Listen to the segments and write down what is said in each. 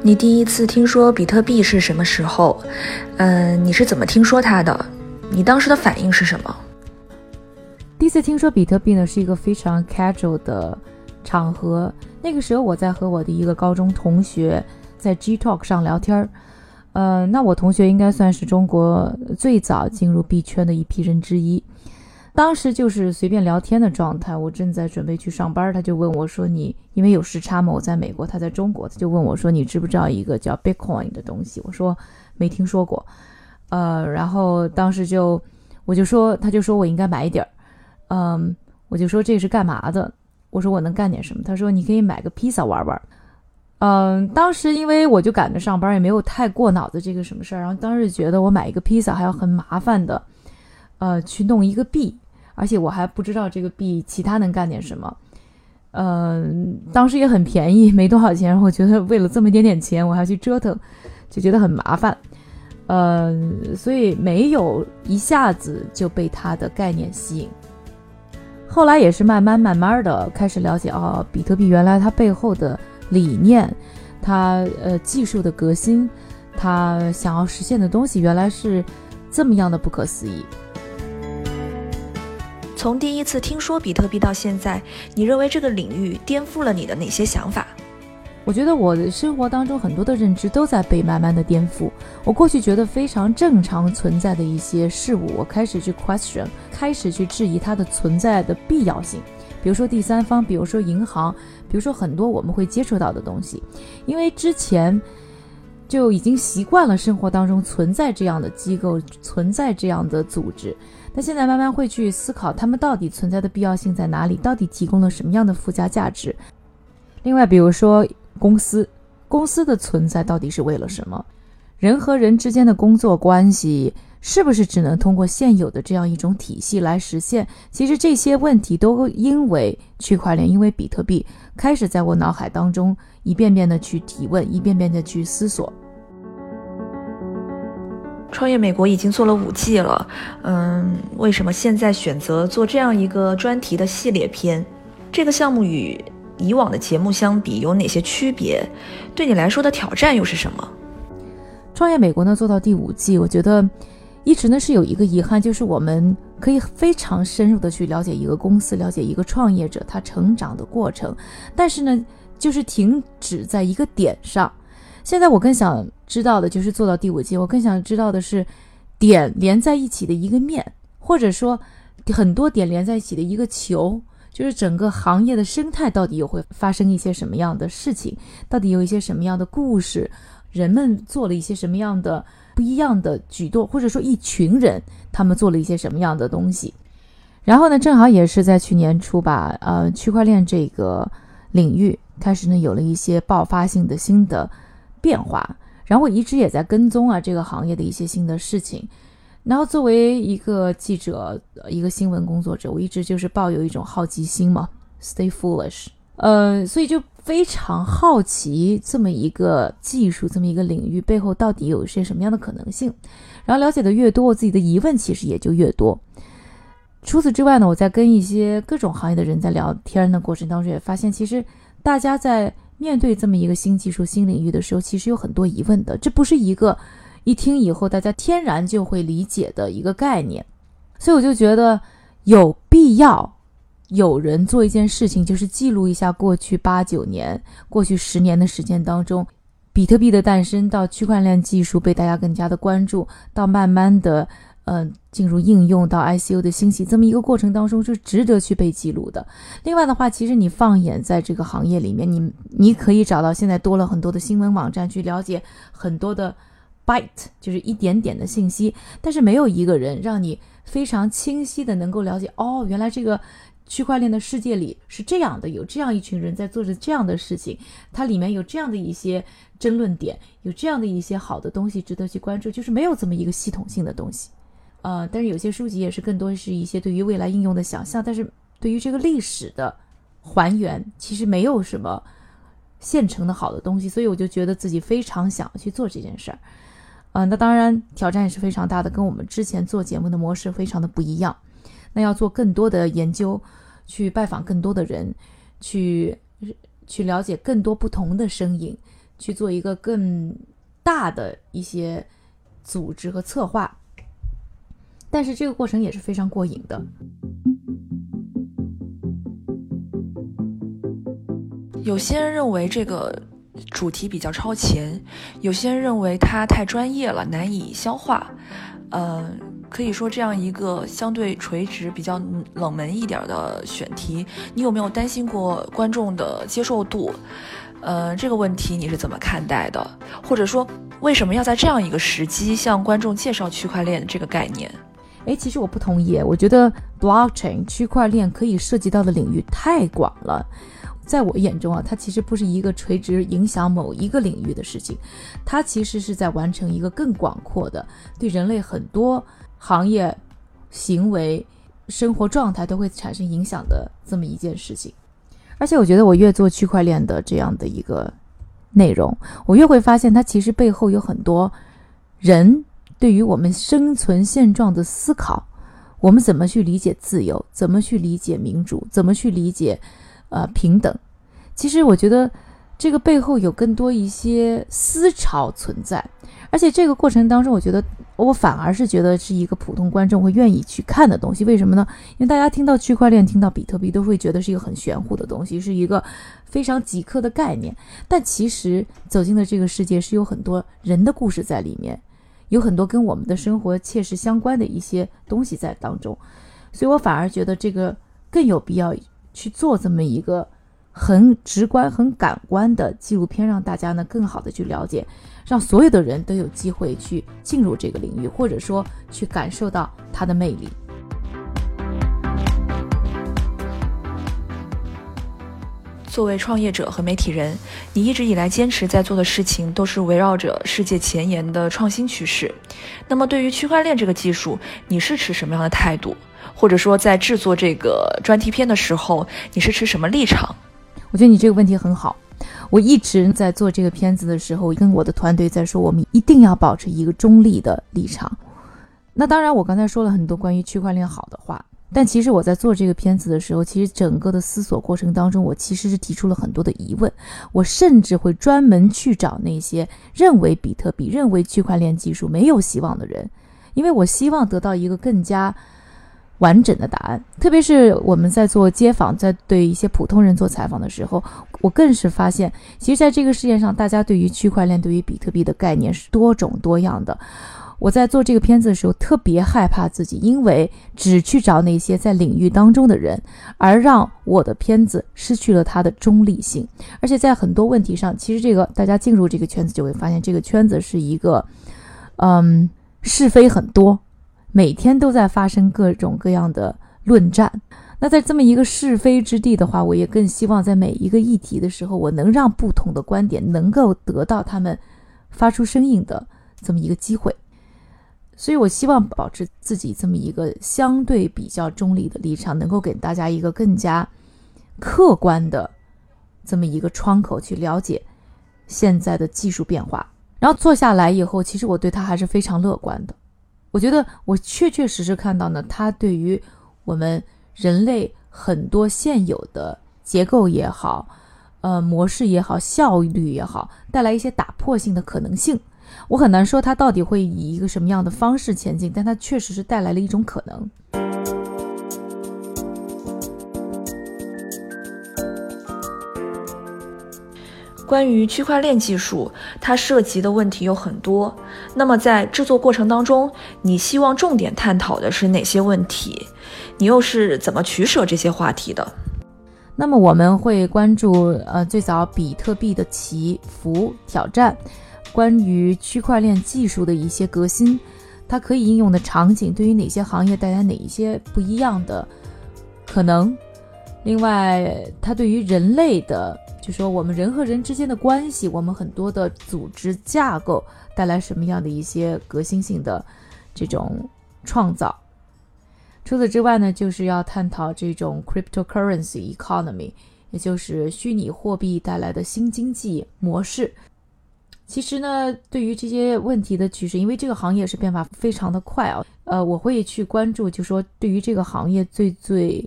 你第一次听说比特币是什么时候？嗯，你是怎么听说它的？你当时的反应是什么？第一次听说比特币呢，是一个非常 casual 的场合。那个时候我在和我的一个高中同学在 G Talk 上聊天儿。呃，那我同学应该算是中国最早进入币圈的一批人之一。当时就是随便聊天的状态，我正在准备去上班，他就问我说：“你因为有时差嘛，我在美国，他在中国，他就问我说：‘你知不知道一个叫 Bitcoin 的东西？’我说没听说过。呃，然后当时就我就说，他就说我应该买一点儿。嗯，我就说这是干嘛的？我说我能干点什么？他说你可以买个披萨玩玩。嗯，当时因为我就赶着上班，也没有太过脑子这个什么事儿，然后当时觉得我买一个披萨还要很麻烦的，呃，去弄一个币。而且我还不知道这个币其他能干点什么，嗯，当时也很便宜，没多少钱。我觉得为了这么一点点钱，我还去折腾，就觉得很麻烦，嗯，所以没有一下子就被它的概念吸引。后来也是慢慢慢慢的开始了解，哦，比特币原来它背后的理念，它呃技术的革新，它想要实现的东西原来是这么样的不可思议。从第一次听说比特币到现在，你认为这个领域颠覆了你的哪些想法？我觉得我的生活当中很多的认知都在被慢慢的颠覆。我过去觉得非常正常存在的一些事物，我开始去 question，开始去质疑它的存在的必要性。比如说第三方，比如说银行，比如说很多我们会接触到的东西，因为之前就已经习惯了生活当中存在这样的机构，存在这样的组织。那现在慢慢会去思考，他们到底存在的必要性在哪里？到底提供了什么样的附加价值？另外，比如说公司，公司的存在到底是为了什么？人和人之间的工作关系是不是只能通过现有的这样一种体系来实现？其实这些问题都因为区块链，因为比特币，开始在我脑海当中一遍遍的去提问，一遍遍的去思索。创业美国已经做了五季了，嗯，为什么现在选择做这样一个专题的系列片？这个项目与以往的节目相比有哪些区别？对你来说的挑战又是什么？创业美国呢做到第五季，我觉得一直呢是有一个遗憾，就是我们可以非常深入的去了解一个公司，了解一个创业者他成长的过程，但是呢，就是停止在一个点上。现在我更想知道的就是做到第五季，我更想知道的是点连在一起的一个面，或者说很多点连在一起的一个球，就是整个行业的生态到底又会发生一些什么样的事情，到底有一些什么样的故事，人们做了一些什么样的不一样的举动，或者说一群人他们做了一些什么样的东西。然后呢，正好也是在去年初吧，呃，区块链这个领域开始呢有了一些爆发性的新的。变化，然后我一直也在跟踪啊这个行业的一些新的事情，然后作为一个记者，一个新闻工作者，我一直就是抱有一种好奇心嘛，stay foolish，呃，所以就非常好奇这么一个技术，这么一个领域背后到底有些什么样的可能性，然后了解的越多，我自己的疑问其实也就越多。除此之外呢，我在跟一些各种行业的人在聊天的过程当中，也发现其实大家在。面对这么一个新技术、新领域的时候，其实有很多疑问的。这不是一个一听以后大家天然就会理解的一个概念，所以我就觉得有必要有人做一件事情，就是记录一下过去八九年、过去十年的时间当中，比特币的诞生到区块链技术被大家更加的关注，到慢慢的。嗯，进入应用到 ICU 的兴起这么一个过程当中是值得去被记录的。另外的话，其实你放眼在这个行业里面，你你可以找到现在多了很多的新闻网站去了解很多的 bite，就是一点点的信息，但是没有一个人让你非常清晰的能够了解哦，原来这个区块链的世界里是这样的，有这样一群人在做着这样的事情，它里面有这样的一些争论点，有这样的一些好的东西值得去关注，就是没有这么一个系统性的东西。呃，但是有些书籍也是更多是一些对于未来应用的想象，但是对于这个历史的还原，其实没有什么现成的好的东西，所以我就觉得自己非常想去做这件事儿。呃，那当然挑战也是非常大的，跟我们之前做节目的模式非常的不一样。那要做更多的研究，去拜访更多的人，去去了解更多不同的声音，去做一个更大的一些组织和策划。但是这个过程也是非常过瘾的。有些人认为这个主题比较超前，有些人认为它太专业了，难以消化。呃，可以说这样一个相对垂直、比较冷门一点的选题，你有没有担心过观众的接受度？呃，这个问题你是怎么看待的？或者说，为什么要在这样一个时机向观众介绍区块链这个概念？哎，其实我不同意，我觉得 blockchain 区块链可以涉及到的领域太广了。在我眼中啊，它其实不是一个垂直影响某一个领域的事情，它其实是在完成一个更广阔的，对人类很多行业、行为、生活状态都会产生影响的这么一件事情。而且我觉得，我越做区块链的这样的一个内容，我越会发现它其实背后有很多人对于我们生存现状的思考，我们怎么去理解自由，怎么去理解民主，怎么去理解。呃，平等，其实我觉得这个背后有更多一些思潮存在，而且这个过程当中，我觉得我反而是觉得是一个普通观众会愿意去看的东西。为什么呢？因为大家听到区块链、听到比特币，都会觉得是一个很玄乎的东西，是一个非常极客的概念。但其实走进了这个世界，是有很多人的故事在里面，有很多跟我们的生活切实相关的一些东西在当中，所以我反而觉得这个更有必要。去做这么一个很直观、很感官的纪录片，让大家呢更好的去了解，让所有的人都有机会去进入这个领域，或者说去感受到它的魅力。作为创业者和媒体人，你一直以来坚持在做的事情都是围绕着世界前沿的创新趋势。那么，对于区块链这个技术，你是持什么样的态度？或者说，在制作这个专题片的时候，你是持什么立场？我觉得你这个问题很好。我一直在做这个片子的时候，跟我的团队在说，我们一定要保持一个中立的立场。那当然，我刚才说了很多关于区块链好的话，但其实我在做这个片子的时候，其实整个的思索过程当中，我其实是提出了很多的疑问。我甚至会专门去找那些认为比特币、认为区块链技术没有希望的人，因为我希望得到一个更加。完整的答案，特别是我们在做街访，在对一些普通人做采访的时候，我更是发现，其实在这个世界上，大家对于区块链、对于比特币的概念是多种多样的。我在做这个片子的时候，特别害怕自己因为只去找那些在领域当中的人，而让我的片子失去了它的中立性。而且在很多问题上，其实这个大家进入这个圈子就会发现，这个圈子是一个，嗯，是非很多。每天都在发生各种各样的论战，那在这么一个是非之地的话，我也更希望在每一个议题的时候，我能让不同的观点能够得到他们发出声音的这么一个机会。所以我希望保持自己这么一个相对比较中立的立场，能够给大家一个更加客观的这么一个窗口去了解现在的技术变化。然后坐下来以后，其实我对他还是非常乐观的。我觉得我确确实实看到呢，它对于我们人类很多现有的结构也好，呃，模式也好，效率也好，带来一些打破性的可能性。我很难说它到底会以一个什么样的方式前进，但它确实是带来了一种可能。关于区块链技术，它涉及的问题有很多。那么在制作过程当中，你希望重点探讨的是哪些问题？你又是怎么取舍这些话题的？那么我们会关注呃最早比特币的起伏挑战，关于区块链技术的一些革新，它可以应用的场景，对于哪些行业带来哪一些不一样的可能？另外，它对于人类的。就说我们人和人之间的关系，我们很多的组织架构带来什么样的一些革新性的这种创造？除此之外呢，就是要探讨这种 cryptocurrency economy，也就是虚拟货币带来的新经济模式。其实呢，对于这些问题的趋势，因为这个行业是变化非常的快啊，呃，我会去关注，就说对于这个行业最最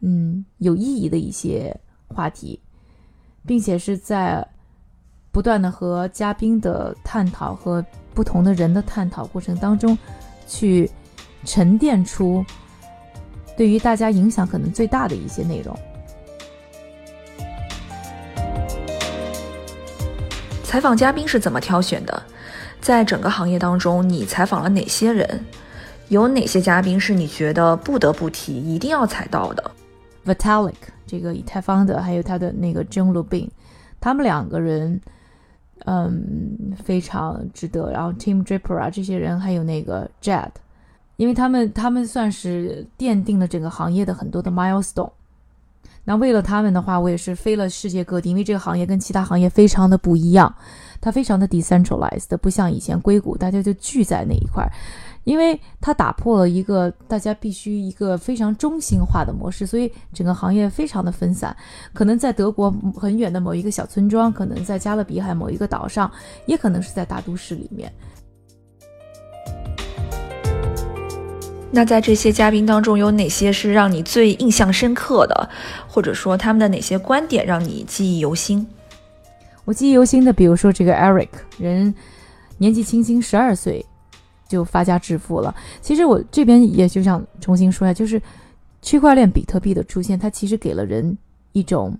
嗯有意义的一些话题。并且是在不断的和嘉宾的探讨和不同的人的探讨过程当中，去沉淀出对于大家影响可能最大的一些内容。采访嘉宾是怎么挑选的？在整个行业当中，你采访了哪些人？有哪些嘉宾是你觉得不得不提、一定要采到的？Vitalik 这个以太坊的，还有他的那个 John Lubin，他们两个人，嗯，非常值得。然后 Tim Draper 啊，这些人，还有那个 Jed，因为他们他们算是奠定了整个行业的很多的 milestone。那为了他们的话，我也是飞了世界各地，因为这个行业跟其他行业非常的不一样，它非常的 decentralized，不像以前硅谷大家就聚在那一块。因为它打破了一个大家必须一个非常中心化的模式，所以整个行业非常的分散。可能在德国很远的某一个小村庄，可能在加勒比海某一个岛上，也可能是在大都市里面。那在这些嘉宾当中，有哪些是让你最印象深刻的，或者说他们的哪些观点让你记忆犹新？我记忆犹新的，比如说这个 Eric，人年纪轻轻十二岁。就发家致富了。其实我这边也就想重新说一下，就是区块链比特币的出现，它其实给了人一种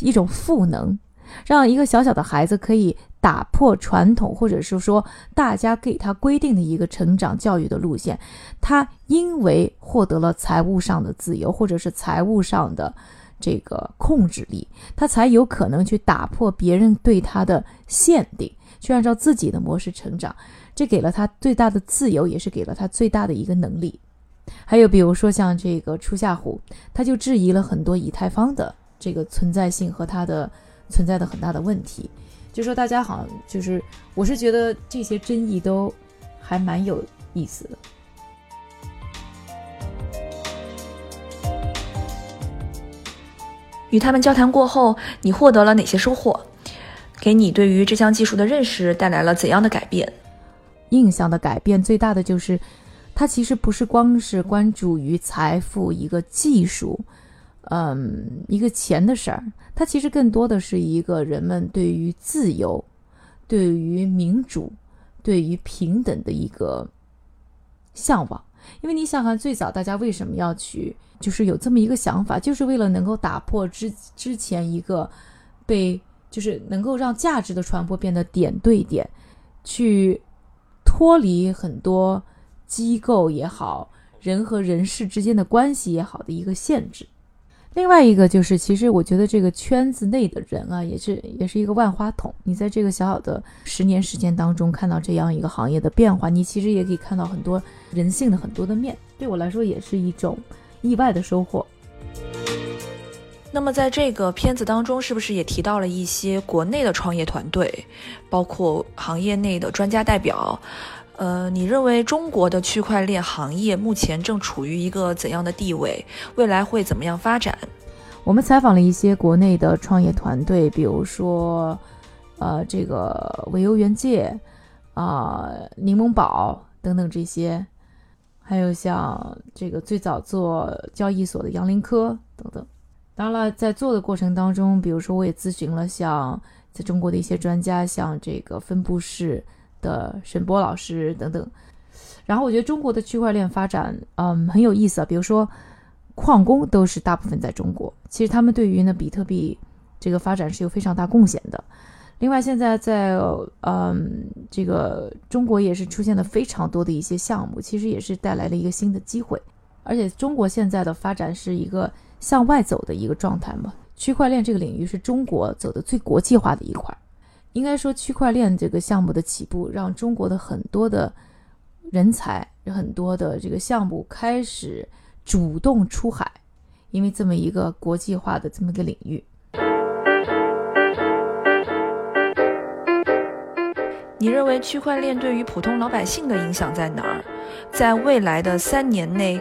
一种赋能，让一个小小的孩子可以打破传统，或者是说大家给他规定的一个成长教育的路线。他因为获得了财务上的自由，或者是财务上的这个控制力，他才有可能去打破别人对他的限定，去按照自己的模式成长。这给了他最大的自由，也是给了他最大的一个能力。还有比如说像这个初夏虎，他就质疑了很多以太坊的这个存在性和它的存在的很大的问题。就说大家好像就是，我是觉得这些争议都还蛮有意思的。与他们交谈过后，你获得了哪些收获？给你对于这项技术的认识带来了怎样的改变？印象的改变最大的就是，它其实不是光是关注于财富一个技术，嗯，一个钱的事儿，它其实更多的是一个人们对于自由、对于民主、对于平等的一个向往。因为你想想，最早大家为什么要去，就是有这么一个想法，就是为了能够打破之之前一个被，就是能够让价值的传播变得点对点，去。脱离很多机构也好，人和人事之间的关系也好的一个限制。另外一个就是，其实我觉得这个圈子内的人啊，也是也是一个万花筒。你在这个小小的十年时间当中看到这样一个行业的变化，你其实也可以看到很多人性的很多的面。对我来说，也是一种意外的收获。那么，在这个片子当中，是不是也提到了一些国内的创业团队，包括行业内的专家代表？呃，你认为中国的区块链行业目前正处于一个怎样的地位？未来会怎么样发展？我们采访了一些国内的创业团队，比如说，呃，这个维优元界啊，柠檬宝等等这些，还有像这个最早做交易所的杨林科等等。当然了，在做的过程当中，比如说我也咨询了像在中国的一些专家，像这个分布式的沈波老师等等。然后我觉得中国的区块链发展，嗯，很有意思啊。比如说矿工都是大部分在中国，其实他们对于呢比特币这个发展是有非常大贡献的。另外，现在在嗯这个中国也是出现了非常多的一些项目，其实也是带来了一个新的机会。而且中国现在的发展是一个。向外走的一个状态嘛，区块链这个领域是中国走的最国际化的一块。应该说，区块链这个项目的起步，让中国的很多的人才、很多的这个项目开始主动出海，因为这么一个国际化的这么一个领域。你认为区块链对于普通老百姓的影响在哪儿？在未来的三年内？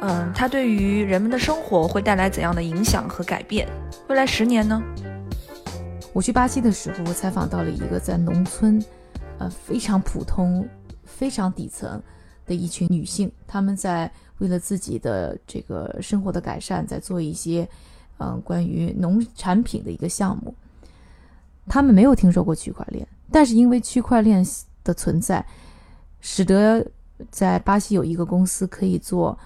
嗯，它对于人们的生活会带来怎样的影响和改变？未来十年呢？我去巴西的时候，我采访到了一个在农村，呃，非常普通、非常底层的一群女性，她们在为了自己的这个生活的改善，在做一些，嗯，关于农产品的一个项目。他们没有听说过区块链，但是因为区块链的存在，使得在巴西有一个公司可以做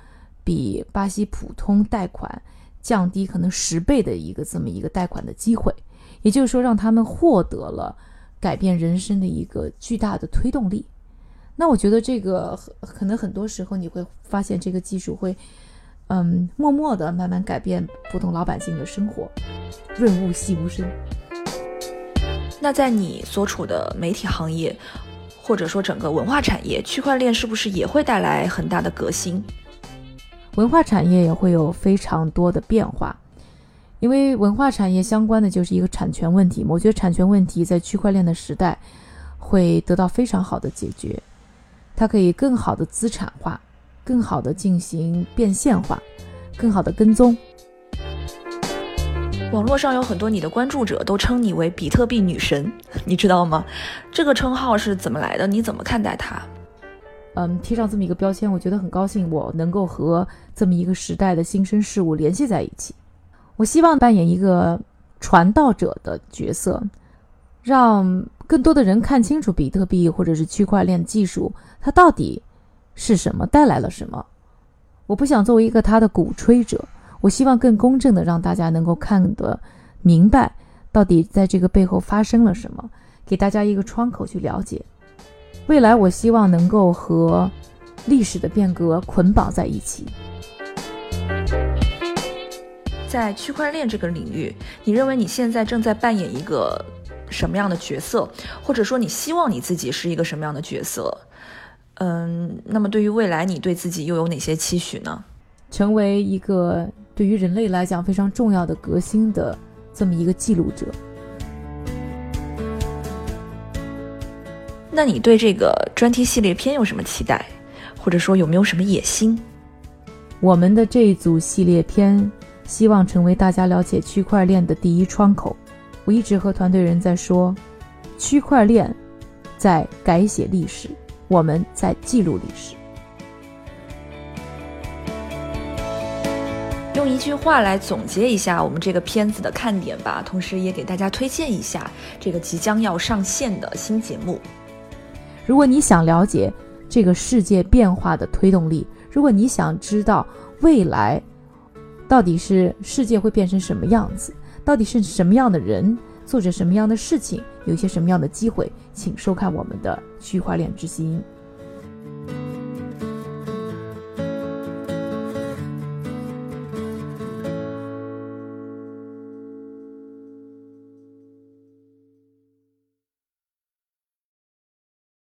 比巴西普通贷款降低可能十倍的一个这么一个贷款的机会，也就是说，让他们获得了改变人生的一个巨大的推动力。那我觉得这个可能很多时候你会发现，这个技术会，嗯，默默的慢慢改变普通老百姓的生活，润物细无声。那在你所处的媒体行业，或者说整个文化产业，区块链是不是也会带来很大的革新？文化产业也会有非常多的变化，因为文化产业相关的就是一个产权问题。我觉得产权问题在区块链的时代会得到非常好的解决，它可以更好的资产化，更好的进行变现化，更好的跟踪。网络上有很多你的关注者都称你为比特币女神，你知道吗？这个称号是怎么来的？你怎么看待它？嗯，贴上这么一个标签，我觉得很高兴，我能够和这么一个时代的新生事物联系在一起。我希望扮演一个传道者的角色，让更多的人看清楚比特币或者是区块链技术它到底是什么，带来了什么。我不想作为一个它的鼓吹者。我希望更公正的让大家能够看得明白，到底在这个背后发生了什么，给大家一个窗口去了解。未来，我希望能够和历史的变革捆绑在一起。在区块链这个领域，你认为你现在正在扮演一个什么样的角色，或者说你希望你自己是一个什么样的角色？嗯，那么对于未来，你对自己又有哪些期许呢？成为一个。对于人类来讲非常重要的革新的这么一个记录者，那你对这个专题系列片有什么期待，或者说有没有什么野心？我们的这一组系列片希望成为大家了解区块链的第一窗口。我一直和团队人在说，区块链在改写历史，我们在记录历史。用一句话来总结一下我们这个片子的看点吧，同时也给大家推荐一下这个即将要上线的新节目。如果你想了解这个世界变化的推动力，如果你想知道未来到底是世界会变成什么样子，到底是什么样的人做着什么样的事情，有些什么样的机会，请收看我们的区块链之星。